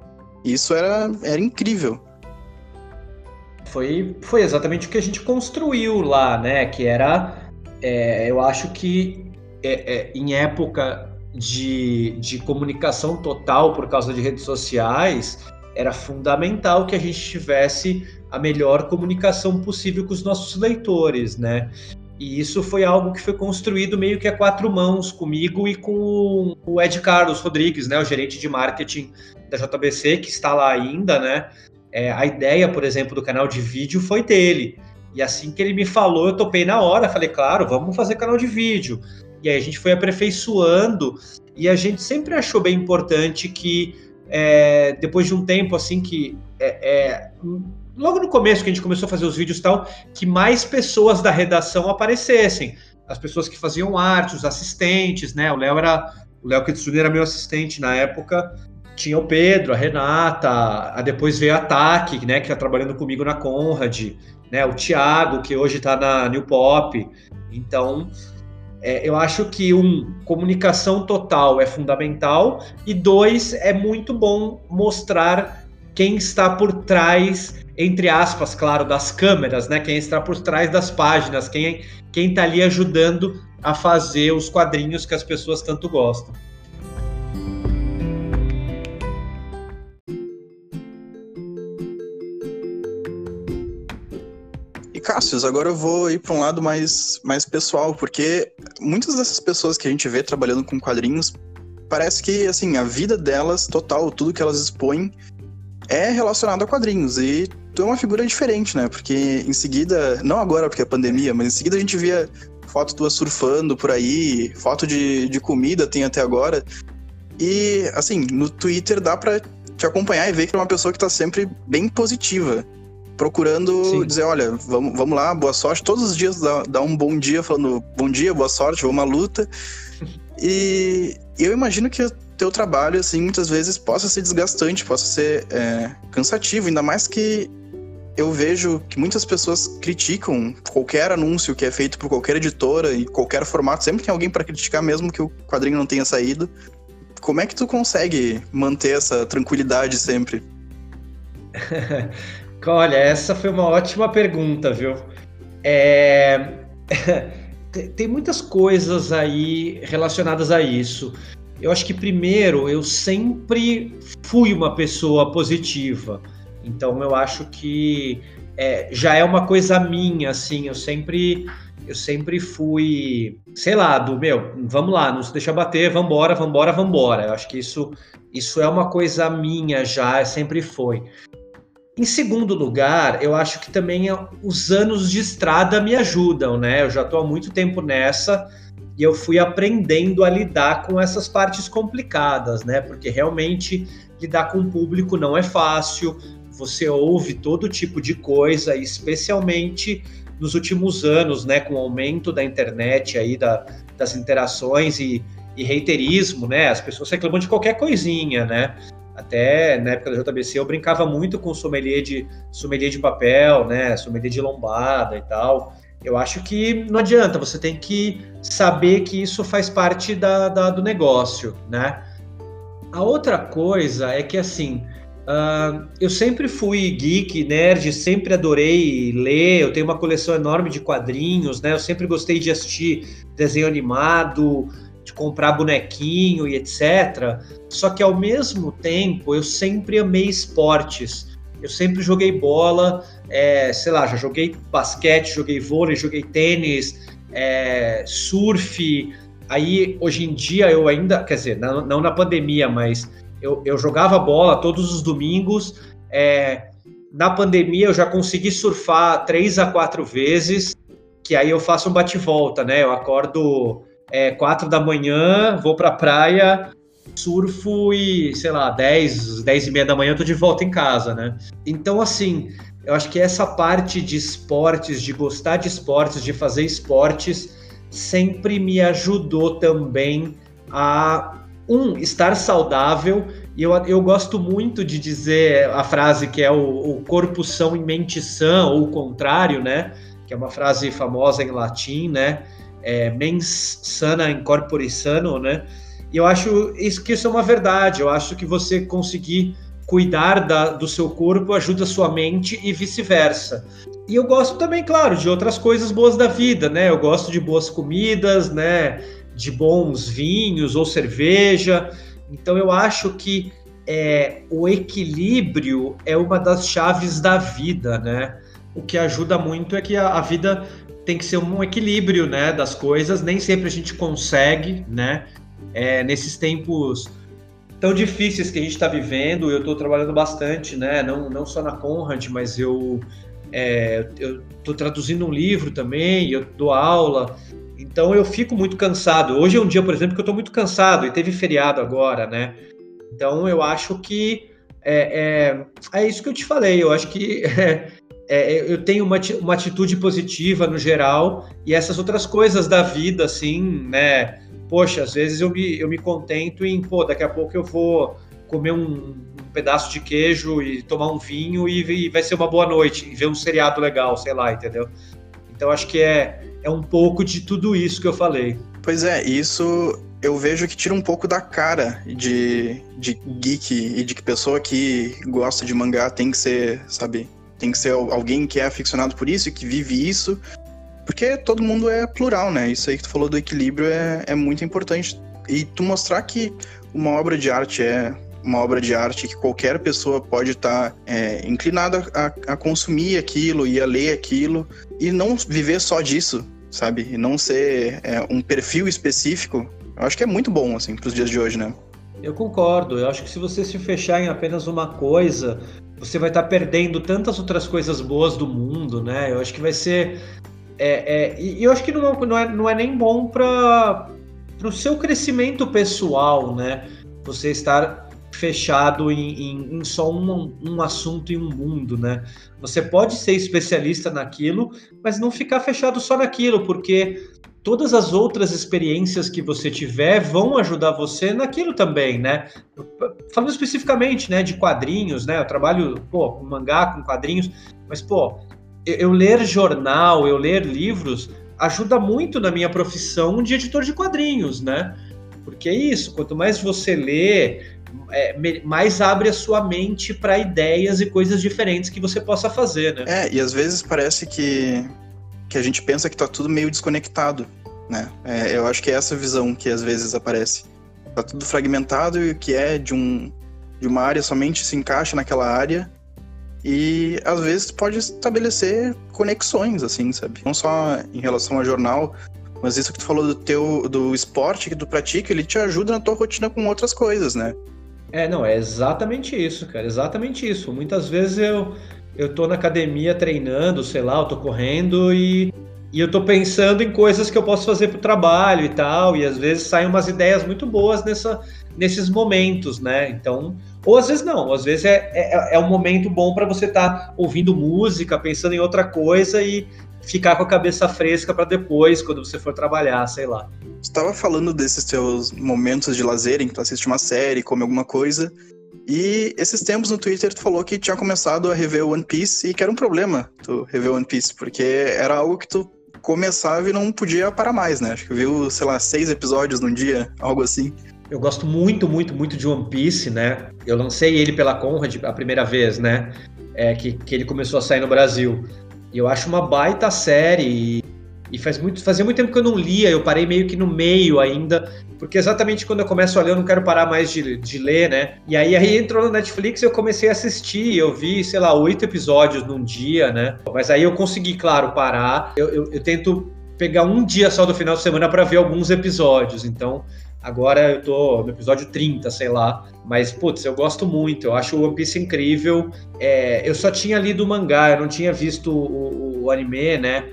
Isso era, era incrível. Foi, foi exatamente o que a gente construiu lá, né? Que era, é, eu acho que é, é, em época de, de comunicação total por causa de redes sociais, era fundamental que a gente tivesse a melhor comunicação possível com os nossos leitores, né? E isso foi algo que foi construído meio que a quatro mãos comigo e com o Ed Carlos Rodrigues, né, o gerente de marketing da JBC, que está lá ainda, né? É, a ideia, por exemplo, do canal de vídeo foi dele. E assim que ele me falou, eu topei na hora, falei, claro, vamos fazer canal de vídeo. E aí a gente foi aperfeiçoando e a gente sempre achou bem importante que é, depois de um tempo assim que é, é logo no começo que a gente começou a fazer os vídeos tal, que mais pessoas da redação aparecessem. As pessoas que faziam arte, os assistentes, né? O Léo era. O Léo Kitsune era meu assistente na época. Tinha o Pedro, a Renata, a depois veio a Taki, né? Que tá trabalhando comigo na Conrad, né? O Thiago, que hoje está na New Pop. Então, é, eu acho que um comunicação total é fundamental e dois é muito bom mostrar quem está por trás entre aspas, claro, das câmeras, né? Quem está por trás das páginas, quem quem está ali ajudando a fazer os quadrinhos que as pessoas tanto gostam. Agora eu vou ir para um lado mais, mais pessoal, porque muitas dessas pessoas que a gente vê trabalhando com quadrinhos, parece que assim, a vida delas, total, tudo que elas expõem é relacionado a quadrinhos. E tu é uma figura diferente, né? Porque em seguida, não agora porque é pandemia, mas em seguida a gente via foto tua surfando por aí, foto de, de comida tem até agora. E, assim, no Twitter dá pra te acompanhar e ver que é uma pessoa que tá sempre bem positiva. Procurando Sim. dizer, olha, vamos, vamos lá, boa sorte. Todos os dias dá, dá um bom dia falando bom dia, boa sorte, vamos à luta. E eu imagino que o teu trabalho, assim, muitas vezes possa ser desgastante, possa ser é, cansativo, ainda mais que eu vejo que muitas pessoas criticam qualquer anúncio que é feito por qualquer editora e qualquer formato, sempre tem alguém para criticar mesmo que o quadrinho não tenha saído. Como é que tu consegue manter essa tranquilidade sempre? Olha, essa foi uma ótima pergunta, viu? É... tem muitas coisas aí relacionadas a isso. Eu acho que primeiro eu sempre fui uma pessoa positiva. Então eu acho que é, já é uma coisa minha, assim, eu sempre eu sempre fui, sei lá, do meu, vamos lá, não se deixa bater, vambora, vambora, vambora. Eu acho que isso, isso é uma coisa minha já, sempre foi. Em segundo lugar, eu acho que também os anos de estrada me ajudam, né? Eu já estou há muito tempo nessa e eu fui aprendendo a lidar com essas partes complicadas, né? Porque realmente lidar com o público não é fácil você ouve todo tipo de coisa, especialmente nos últimos anos, né, com o aumento da internet aí, da, das interações e, e reiterismo, né, as pessoas reclamam de qualquer coisinha, né, até na época da JBC eu brincava muito com sommelier de, sommelier de papel, né, sommelier de lombada e tal, eu acho que não adianta, você tem que saber que isso faz parte da, da do negócio, né, a outra coisa é que, assim, Uh, eu sempre fui geek, nerd, sempre adorei ler. Eu tenho uma coleção enorme de quadrinhos, né? Eu sempre gostei de assistir desenho animado, de comprar bonequinho e etc. Só que ao mesmo tempo eu sempre amei esportes. eu sempre joguei bola, é, sei lá, já joguei basquete, joguei vôlei, joguei tênis, é, surf. Aí, hoje em dia, eu ainda, quer dizer, não, não na pandemia, mas eu, eu, jogava bola todos os domingos. É, na pandemia, eu já consegui surfar três a quatro vezes, que aí eu faço um bate-volta, né? Eu acordo é, quatro da manhã, vou pra praia, surfo e, sei lá, 10, 10 e meia da manhã eu tô de volta em casa, né? Então, assim, eu acho que essa parte de esportes, de gostar de esportes, de fazer esportes, sempre me ajudou também a, um, estar saudável. E eu, eu gosto muito de dizer a frase que é o, o corpo são e mente sã, ou o contrário, né? Que é uma frase famosa em latim, né? É, mens sana in corpore sano, né? E eu acho isso, que isso é uma verdade. Eu acho que você conseguir cuidar da, do seu corpo ajuda a sua mente e vice-versa. E eu gosto também, claro, de outras coisas boas da vida, né? Eu gosto de boas comidas, né? De bons vinhos ou cerveja. Então eu acho que é, o equilíbrio é uma das chaves da vida, né? O que ajuda muito é que a, a vida tem que ser um equilíbrio, né, das coisas. Nem sempre a gente consegue, né? é, nesses tempos tão difíceis que a gente está vivendo, eu estou trabalhando bastante, né? Não, não só na Conrad, mas eu é, estou traduzindo um livro também, eu dou aula, então eu fico muito cansado. Hoje é um dia, por exemplo, que eu estou muito cansado e teve feriado agora, né? Então eu acho que é, é, é isso que eu te falei. Eu acho que é, é, eu tenho uma, uma atitude positiva no geral e essas outras coisas da vida, assim, né? poxa, às vezes eu me, eu me contento em, pô, daqui a pouco eu vou comer um, um pedaço de queijo e tomar um vinho e, e, vai ser uma boa noite, e ver um seriado legal, sei lá, entendeu? Então acho que é, é um pouco de tudo isso que eu falei. Pois é, isso eu vejo que tira um pouco da cara de, de geek e de que pessoa que gosta de mangá tem que ser, sabe, tem que ser alguém que é aficionado por isso e que vive isso porque todo mundo é plural, né? Isso aí que tu falou do equilíbrio é, é muito importante. E tu mostrar que uma obra de arte é uma obra de arte que qualquer pessoa pode estar tá, é, inclinada a, a, consumir aquilo e a ler aquilo e não viver só disso, sabe? E não ser é, um perfil específico. Eu acho que é muito bom, assim, para os dias de hoje, né? Eu concordo. Eu acho que se você se fechar em apenas uma coisa, você vai estar tá perdendo tantas outras coisas boas do mundo, né? Eu acho que vai ser é, é, e eu acho que não, não, é, não é nem bom para o seu crescimento pessoal, né? Você estar fechado em, em, em só um, um assunto e um mundo, né? Você pode ser especialista naquilo, mas não ficar fechado só naquilo, porque todas as outras experiências que você tiver vão ajudar você naquilo também, né? Falando especificamente, né, de quadrinhos, né? Eu trabalho, pô, com mangá, com quadrinhos, mas, pô, eu ler jornal, eu ler livros, ajuda muito na minha profissão de editor de quadrinhos, né? Porque é isso, quanto mais você lê, é, mais abre a sua mente para ideias e coisas diferentes que você possa fazer, né? É, e às vezes parece que, que a gente pensa que tá tudo meio desconectado, né? É, eu acho que é essa visão que às vezes aparece. Tá tudo fragmentado e o que é de, um, de uma área somente se encaixa naquela área e às vezes pode estabelecer conexões, assim, sabe? Não só em relação ao jornal, mas isso que tu falou do teu do esporte que tu pratica, ele te ajuda na tua rotina com outras coisas, né? É, não, é exatamente isso, cara, exatamente isso. Muitas vezes eu eu tô na academia treinando, sei lá, eu tô correndo e e eu tô pensando em coisas que eu posso fazer pro trabalho e tal, e às vezes saem umas ideias muito boas nessa, nesses momentos, né? Então, ou às vezes não, às vezes é, é, é um momento bom para você estar tá ouvindo música, pensando em outra coisa e ficar com a cabeça fresca para depois, quando você for trabalhar, sei lá. Estava falando desses teus momentos de lazer em que tu assiste uma série, come alguma coisa, e esses tempos no Twitter tu falou que tinha começado a rever One Piece e que era um problema tu rever One Piece, porque era algo que tu começava e não podia parar mais, né? Acho que viu, sei lá, seis episódios num dia, algo assim. Eu gosto muito, muito, muito de One Piece, né? Eu lancei ele pela Conrad a primeira vez, né? É, que, que ele começou a sair no Brasil. E eu acho uma baita série. E faz muito, fazia muito tempo que eu não lia, eu parei meio que no meio ainda, porque exatamente quando eu começo a ler, eu não quero parar mais de, de ler, né? E aí, aí entrou no Netflix eu comecei a assistir, eu vi, sei lá, oito episódios num dia, né? Mas aí eu consegui, claro, parar. Eu, eu, eu tento pegar um dia só do final de semana para ver alguns episódios, então Agora eu tô no episódio 30, sei lá. Mas, putz, eu gosto muito. Eu acho o One Piece incrível. É, eu só tinha lido o mangá, eu não tinha visto o, o, anime, né?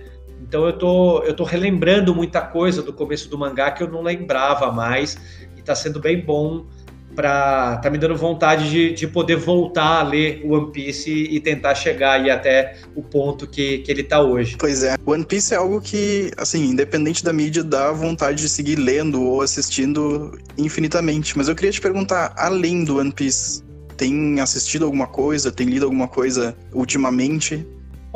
Então eu tô, eu tô relembrando muita coisa do começo do mangá que eu não lembrava mais. E tá sendo bem bom para tá me dando vontade de, de poder voltar a ler One Piece e, tentar chegar aí até o ponto que, que ele tá hoje. Pois é, One Piece é algo que, assim, independente da mídia, dá vontade de seguir lendo ou assistindo infinitamente. Mas eu queria te perguntar, além do One Piece, tem assistido alguma coisa, tem lido alguma coisa ultimamente?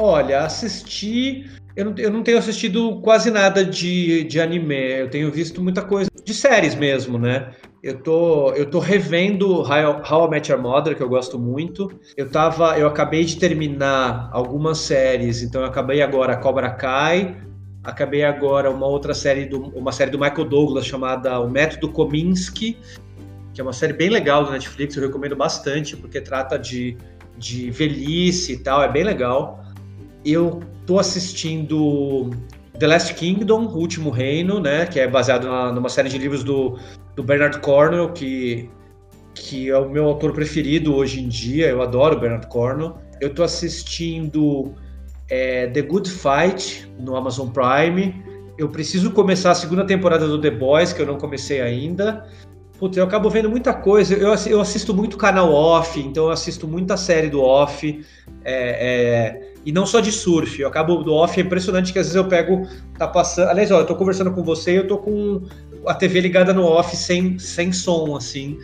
Olha, assisti. Eu não, eu não tenho assistido quase nada de, de anime. Eu tenho visto muita coisa de séries mesmo, né? Eu tô, eu tô revendo How, How I Met Your Mother, que eu gosto muito. Eu tava, eu acabei de terminar algumas séries, então eu acabei agora Cobra Kai, acabei agora uma outra série do, uma série do Michael Douglas chamada O Método Kominsky, que é uma série bem legal do Netflix, eu recomendo bastante porque trata de, de velhice e tal, é bem legal. Eu tô assistindo The Last Kingdom, O Último Reino, né, que é baseado na, numa série de livros do do Bernard Cornwell, que, que é o meu autor preferido hoje em dia. Eu adoro Bernard Cornwell. Eu estou assistindo é, The Good Fight no Amazon Prime. Eu preciso começar a segunda temporada do The Boys, que eu não comecei ainda. Putz, eu acabo vendo muita coisa. Eu, eu assisto muito canal off, então eu assisto muita série do off. É, é, e não só de surf. Eu acabo do off, é impressionante que às vezes eu pego, tá passando. Aliás, ó, eu tô conversando com você e eu tô com a TV ligada no off sem, sem som, assim.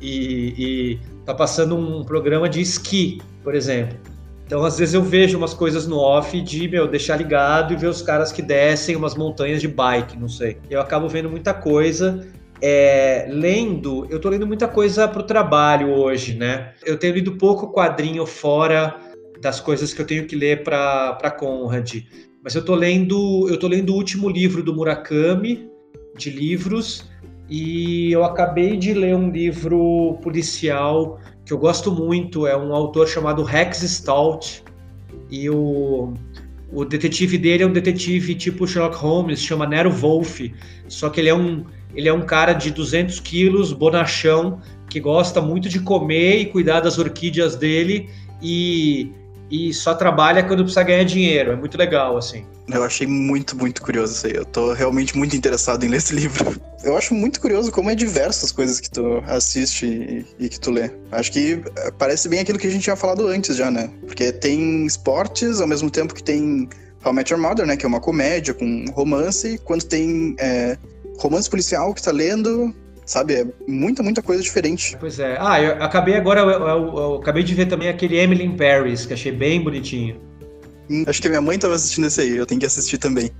E, e tá passando um programa de esqui, por exemplo. Então, às vezes eu vejo umas coisas no off de, meu, deixar ligado e ver os caras que descem umas montanhas de bike, não sei. Eu acabo vendo muita coisa. É, lendo, eu tô lendo muita coisa pro trabalho hoje, né? Eu tenho lido pouco quadrinho fora das coisas que eu tenho que ler para Conrad. Mas eu tô lendo, eu tô lendo o último livro do Murakami, de livros e eu acabei de ler um livro policial que eu gosto muito, é um autor chamado Rex Stout e o, o detetive dele é um detetive tipo Sherlock Holmes, chama Nero Wolf, só que ele é um, ele é um cara de 200 quilos, bonachão, que gosta muito de comer e cuidar das orquídeas dele e e só trabalha quando precisa ganhar dinheiro. É muito legal, assim. Eu achei muito, muito curioso isso aí. Eu tô realmente muito interessado em ler esse livro. Eu acho muito curioso como é diversas coisas que tu assiste e, e, que tu lê. Acho que eh, parece bem aquilo que a gente tinha falado antes já, né? Porque tem esportes, ao mesmo tempo que tem How I Met Your Mother, né? Que é uma comédia com romance. Quando tem é, romance policial que tá lendo, Sabe? É muita, muita coisa diferente. Pois é. Ah, eu acabei agora, eu, eu, eu acabei de ver também aquele Emily in Paris, que achei bem bonitinho. Hum, acho que a minha mãe estava assistindo esse aí, eu tenho que assistir também.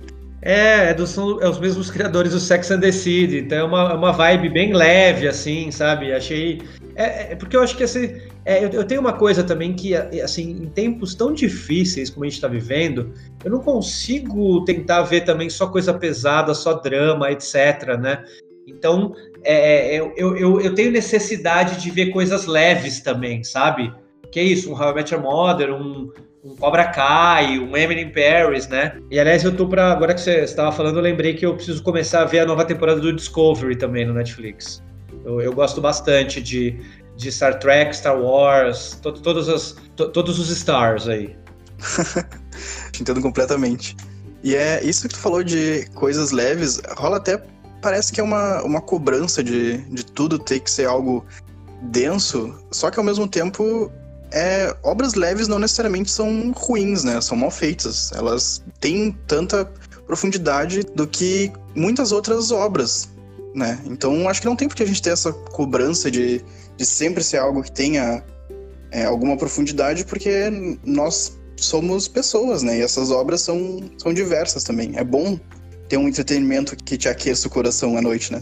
É, é, do, são é os mesmos criadores do Sex and the City, então é uma, é uma vibe bem leve, assim, sabe? Achei. É, é porque eu acho que assim, é, eu, eu, tenho uma coisa também que, assim, em tempos tão difíceis como a gente está vivendo, eu não consigo tentar ver também só coisa pesada, só drama, etc, né? Então, é, é, eu, eu, eu tenho necessidade de ver coisas leves também, sabe? Que é isso, um How I Met Your Mother, um, um Cobra Kai, um Emily Paris, né? E aliás, eu tô pra. Agora que você estava falando, eu lembrei que eu preciso começar a ver a nova temporada do Discovery também no Netflix. Eu, eu gosto bastante de, de Star Trek, Star Wars, to, todos, as, to, todos os stars aí. Entendo completamente. E é isso que tu falou de coisas leves, rola até parece que é uma, uma cobrança de, de tudo ter que ser algo denso, só que ao mesmo tempo é, obras leves não necessariamente são ruins, né? São mal feitas. Elas têm tanta profundidade do que muitas outras obras, né? Então acho que não tem porque a gente ter essa cobrança de, de sempre ser algo que tenha é, alguma profundidade, porque nós somos pessoas, né? E essas obras são, são diversas também. É bom ter um entretenimento que te aqueça o coração à noite, né?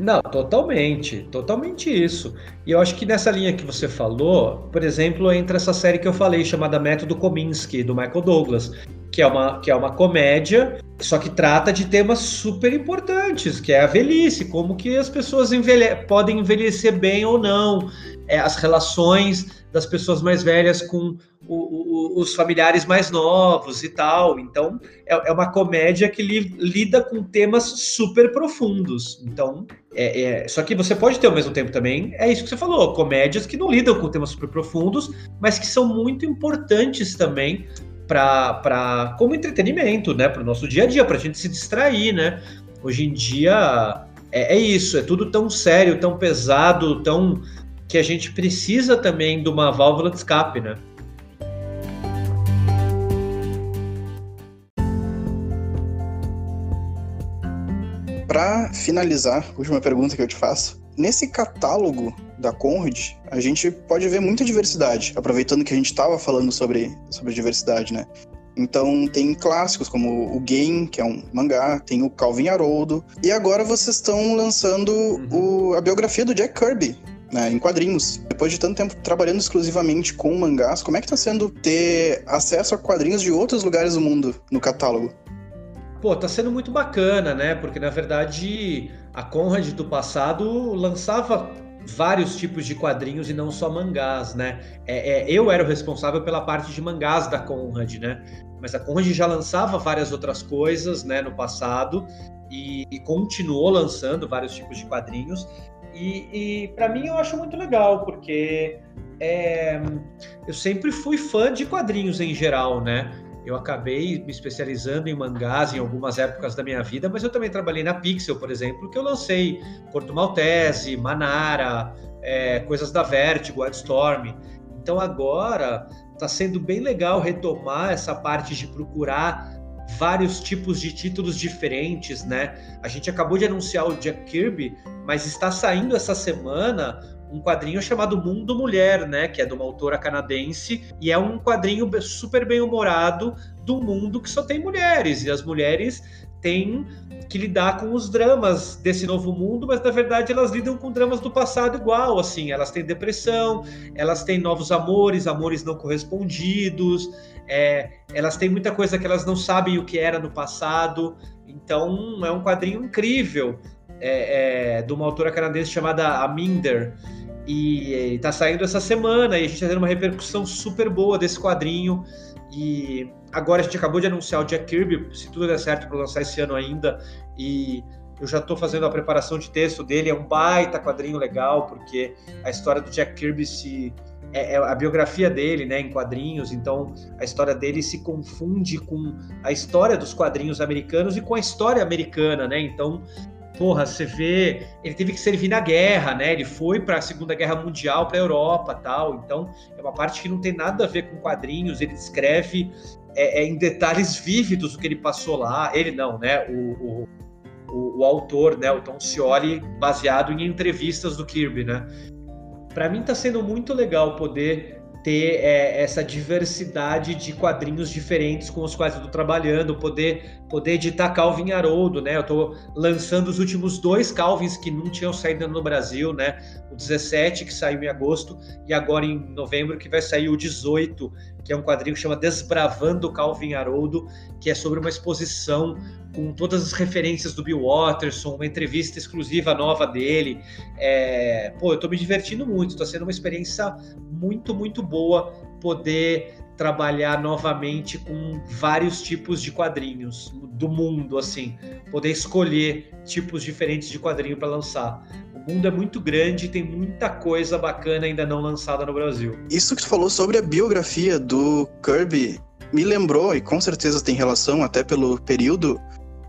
Não, totalmente, totalmente isso. E eu acho que nessa linha que você falou, por exemplo, entra essa série que eu falei chamada Método Kominsky do Michael Douglas, que é uma que é uma comédia só que trata de temas super importantes, que é a velhice, como que as pessoas envelhe podem envelhecer bem ou não, é, as relações das pessoas mais velhas com o, o, os familiares mais novos e tal. Então, é, é uma comédia que li, lida com temas super profundos. Então, é, é, só que você pode ter ao mesmo tempo também, é isso que você falou, comédias que não lidam com temas super profundos, mas que são muito importantes também para como entretenimento, né, para o nosso dia a dia, para a gente se distrair, né? Hoje em dia é, é, isso, é tudo tão sério, tão pesado, tão que a gente precisa também de uma válvula de escape, né? Para finalizar, última pergunta que eu te faço. Nesse catálogo da Conrad, a gente pode ver muita diversidade, aproveitando que a gente estava falando sobre, sobre diversidade, né? Então tem clássicos como o Game, que é um mangá, tem o Calvin Haroldo, e agora vocês estão lançando uhum. o, a biografia do Jack Kirby, né, em quadrinhos. Depois de tanto tempo trabalhando exclusivamente com mangás, como é que está sendo ter acesso a quadrinhos de outros lugares do mundo no catálogo? Pô, tá sendo muito bacana, né? Porque na verdade a Conrad do passado lançava vários tipos de quadrinhos e não só mangás, né? É, é, eu era o responsável pela parte de mangás da Conrad, né? Mas a Conrad já lançava várias outras coisas, né, no passado e, e continuou lançando vários tipos de quadrinhos. E, e para mim eu acho muito legal porque é, eu sempre fui fã de quadrinhos em geral, né? Eu acabei me especializando em mangás em algumas épocas da minha vida, mas eu também trabalhei na Pixel, por exemplo, que eu lancei Corto Maltese, Manara, é, coisas da Vertigo, Wildstorm. Então agora está sendo bem legal retomar essa parte de procurar vários tipos de títulos diferentes, né? A gente acabou de anunciar o Jack Kirby, mas está saindo essa semana um quadrinho chamado Mundo Mulher, né, que é de uma autora canadense e é um quadrinho super bem humorado do mundo que só tem mulheres e as mulheres têm que lidar com os dramas desse novo mundo, mas na verdade elas lidam com dramas do passado igual, assim, elas têm depressão, elas têm novos amores, amores não correspondidos, é, elas têm muita coisa que elas não sabem o que era no passado, então é um quadrinho incrível é, é, de uma autora canadense chamada Aminder. E está saindo essa semana e a gente está tendo uma repercussão super boa desse quadrinho. E agora a gente acabou de anunciar o Jack Kirby, se tudo der certo para lançar esse ano ainda. E eu já estou fazendo a preparação de texto dele. É um baita quadrinho legal, porque a história do Jack Kirby se. É, é a biografia dele, né, em quadrinhos, então a história dele se confunde com a história dos quadrinhos americanos e com a história americana, né? Então porra, você vê, ele teve que servir na guerra, né? Ele foi para a Segunda Guerra Mundial, para a Europa, tal. Então, é uma parte que não tem nada a ver com quadrinhos. Ele descreve é, é, em detalhes vívidos o que ele passou lá. Ele não, né? O, o, o, o autor, né? O Tom Scioli, baseado em entrevistas do Kirby, né? Para mim está sendo muito legal poder ter é, essa diversidade de quadrinhos diferentes com os quais eu estou trabalhando, poder, poder editar Calvin Haroldo, né? Eu estou lançando os últimos dois Calvins que não tinham saído no Brasil, né? O 17, que saiu em agosto, e agora em novembro, que vai sair o 18, que é um quadrinho que chama Desbravando Calvin Haroldo, que é sobre uma exposição com todas as referências do Bill Watterson, uma entrevista exclusiva nova dele. É... Pô, eu estou me divertindo muito, está sendo uma experiência muito, muito boa poder trabalhar novamente com vários tipos de quadrinhos do mundo, assim, poder escolher tipos diferentes de quadrinho para lançar. O mundo é muito grande e tem muita coisa bacana ainda não lançada no Brasil. Isso que tu falou sobre a biografia do Kirby me lembrou, e com certeza tem relação até pelo período,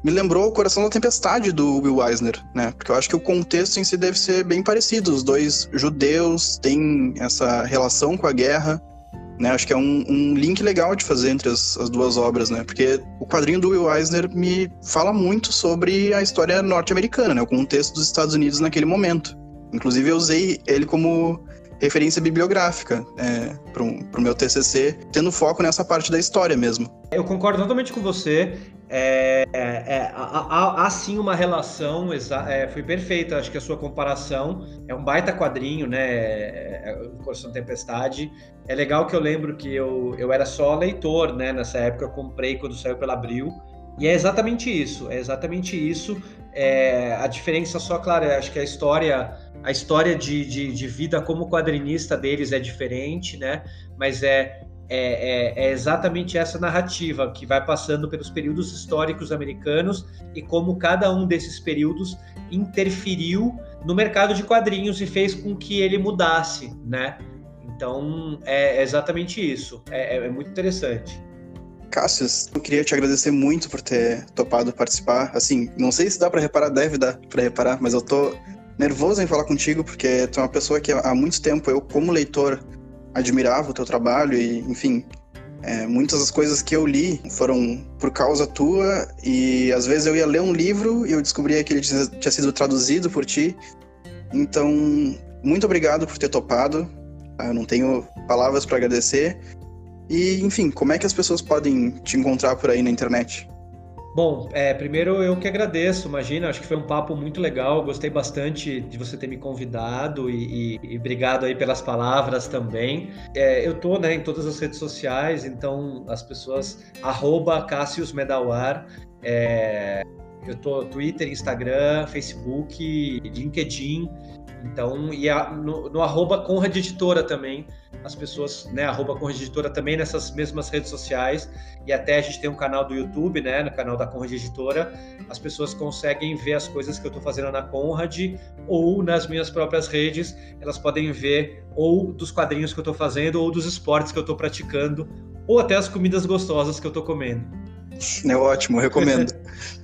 me lembrou o Coração da Tempestade do Will Eisner, né? Porque eu acho que o contexto em si deve ser bem parecido. Os dois judeus têm essa relação com a guerra, né? Acho que é um, um link legal de fazer entre as, as, duas obras, né? Porque o quadrinho do Will Eisner me fala muito sobre a história norte-americana, né? O contexto dos Estados Unidos naquele momento. Inclusive, eu usei ele como referência bibliográfica é, para o meu TCC, tendo foco nessa parte da história mesmo. Eu concordo totalmente com você. É, é, é há, há, sim uma relação, é, foi perfeita, acho que a sua comparação é um baita quadrinho, né? É, é, o Coração Tempestade. É legal que eu lembro que eu, eu era só leitor, né? Nessa época eu comprei quando saiu pela Abril E é exatamente isso, é exatamente isso. É, a diferença só, claro, acho que a história, a história de, de, de, vida como quadrinista deles é diferente, né? Mas é, é, é, é, exatamente essa narrativa que vai passando pelos períodos históricos americanos e como cada um desses períodos interferiu no mercado de quadrinhos e fez com que ele mudasse, né? Então é exatamente isso. É, é, é muito interessante. Cassius, eu queria te agradecer muito por ter topado participar. Assim, não sei se dá para reparar, deve dar para reparar, mas eu tô nervoso em falar contigo porque tu é uma pessoa que há muito tempo eu, como leitor, admirava o teu trabalho e, enfim, é, muitas das coisas que eu li foram por causa tua e às vezes eu ia ler um livro e eu descobria que ele tinha sido traduzido por ti. Então, muito obrigado por ter topado. Tá? Eu não tenho palavras para agradecer. E, enfim, como é que as pessoas podem te encontrar por aí na internet? Bom, é, primeiro eu que agradeço, imagina, acho que foi um papo muito legal, gostei bastante de você ter me convidado e, e, e obrigado aí pelas palavras também. É, eu tô né, em todas as redes sociais, então as pessoas, arroba Cassius Medawar, é, eu tô Twitter, Instagram, Facebook, LinkedIn, então, e a, no, no arroba Conrad Editora também, as pessoas, né, arroba Conrad Editora também nessas mesmas redes sociais, e até a gente tem um canal do YouTube, né, no canal da Conrad Editora, as pessoas conseguem ver as coisas que eu estou fazendo na Conrad, ou nas minhas próprias redes, elas podem ver ou dos quadrinhos que eu estou fazendo, ou dos esportes que eu estou praticando, ou até as comidas gostosas que eu estou comendo. É ótimo, recomendo.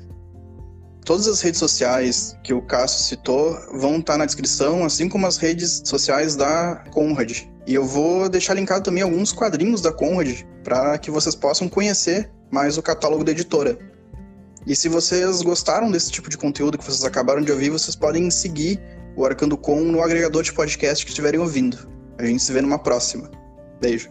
Todas as redes sociais que o Cássio citou vão estar na descrição, assim como as redes sociais da Conrad. E eu vou deixar linkado também alguns quadrinhos da Conrad para que vocês possam conhecer mais o catálogo da editora. E se vocês gostaram desse tipo de conteúdo que vocês acabaram de ouvir, vocês podem seguir o Arcando Com no agregador de podcast que estiverem ouvindo. A gente se vê numa próxima. Beijo.